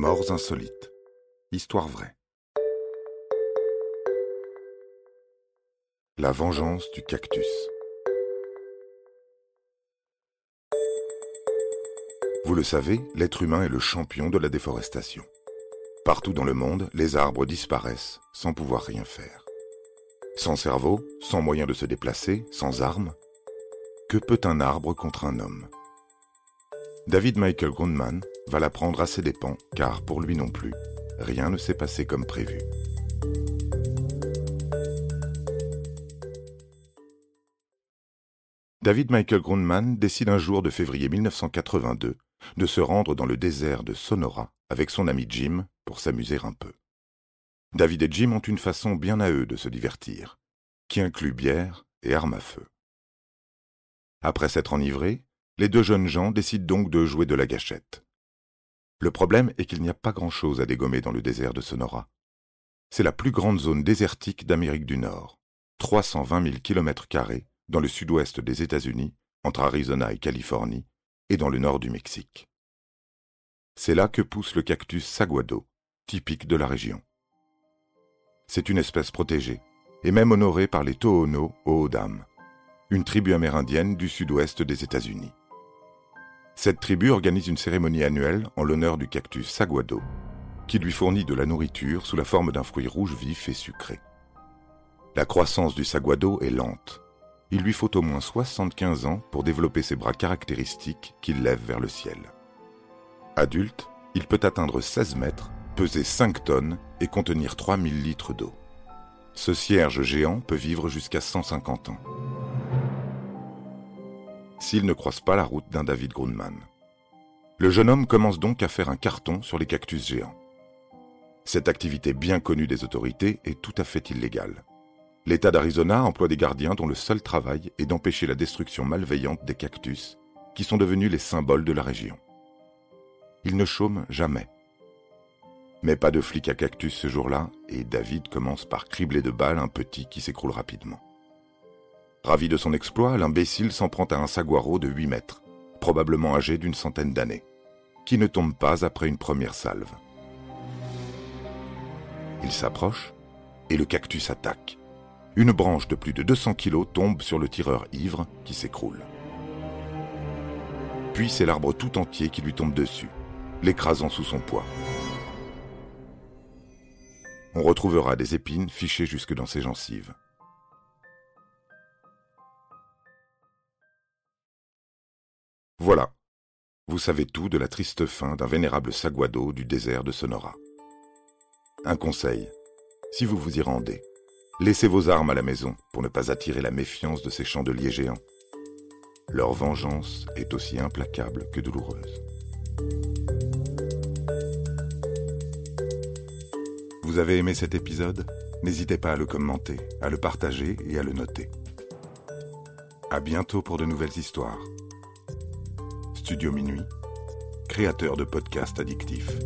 Morts insolites. Histoire vraie. La vengeance du cactus. Vous le savez, l'être humain est le champion de la déforestation. Partout dans le monde, les arbres disparaissent sans pouvoir rien faire. Sans cerveau, sans moyen de se déplacer, sans armes, que peut un arbre contre un homme? David Michael Grundman va l'apprendre à ses dépens, car pour lui non plus, rien ne s'est passé comme prévu. David Michael Grundman décide un jour de février 1982 de se rendre dans le désert de Sonora avec son ami Jim pour s'amuser un peu. David et Jim ont une façon bien à eux de se divertir, qui inclut bière et armes à feu. Après s'être enivrés, les deux jeunes gens décident donc de jouer de la gâchette. Le problème est qu'il n'y a pas grand-chose à dégommer dans le désert de Sonora. C'est la plus grande zone désertique d'Amérique du Nord, 320 000 km dans le sud-ouest des États-Unis, entre Arizona et Californie, et dans le nord du Mexique. C'est là que pousse le cactus saguado, typique de la région. C'est une espèce protégée, et même honorée par les Tohono O'odham, une tribu amérindienne du sud-ouest des États-Unis. Cette tribu organise une cérémonie annuelle en l'honneur du cactus saguado, qui lui fournit de la nourriture sous la forme d'un fruit rouge vif et sucré. La croissance du saguado est lente. Il lui faut au moins 75 ans pour développer ses bras caractéristiques qu'il lève vers le ciel. Adulte, il peut atteindre 16 mètres, peser 5 tonnes et contenir 3000 litres d'eau. Ce cierge géant peut vivre jusqu'à 150 ans s'il ne croise pas la route d'un David Grundman. Le jeune homme commence donc à faire un carton sur les cactus géants. Cette activité bien connue des autorités est tout à fait illégale. L'État d'Arizona emploie des gardiens dont le seul travail est d'empêcher la destruction malveillante des cactus, qui sont devenus les symboles de la région. Ils ne chôment jamais. Mais pas de flic à cactus ce jour-là, et David commence par cribler de balles un petit qui s'écroule rapidement. Ravi de son exploit, l'imbécile s'en prend à un saguaro de 8 mètres, probablement âgé d'une centaine d'années, qui ne tombe pas après une première salve. Il s'approche et le cactus attaque. Une branche de plus de 200 kilos tombe sur le tireur ivre qui s'écroule. Puis c'est l'arbre tout entier qui lui tombe dessus, l'écrasant sous son poids. On retrouvera des épines fichées jusque dans ses gencives. Voilà, vous savez tout de la triste fin d'un vénérable saguado du désert de Sonora. Un conseil, si vous vous y rendez, laissez vos armes à la maison pour ne pas attirer la méfiance de ces chandeliers géants. Leur vengeance est aussi implacable que douloureuse. Vous avez aimé cet épisode? N'hésitez pas à le commenter, à le partager et à le noter. À bientôt pour de nouvelles histoires. Studio Minuit, créateur de podcasts addictifs.